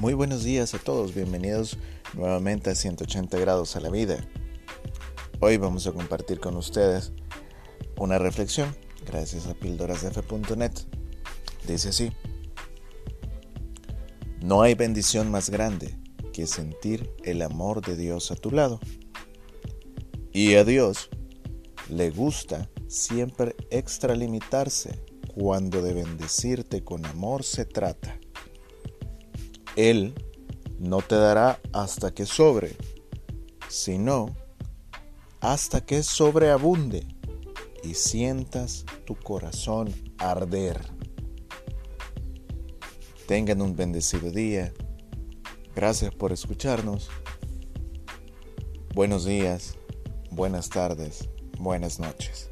Muy buenos días a todos, bienvenidos nuevamente a 180 grados a la vida. Hoy vamos a compartir con ustedes una reflexión gracias a píldorasf.net. Dice así, no hay bendición más grande que sentir el amor de Dios a tu lado. Y a Dios le gusta siempre extralimitarse cuando de bendecirte con amor se trata. Él no te dará hasta que sobre, sino hasta que sobreabunde y sientas tu corazón arder. Tengan un bendecido día. Gracias por escucharnos. Buenos días, buenas tardes, buenas noches.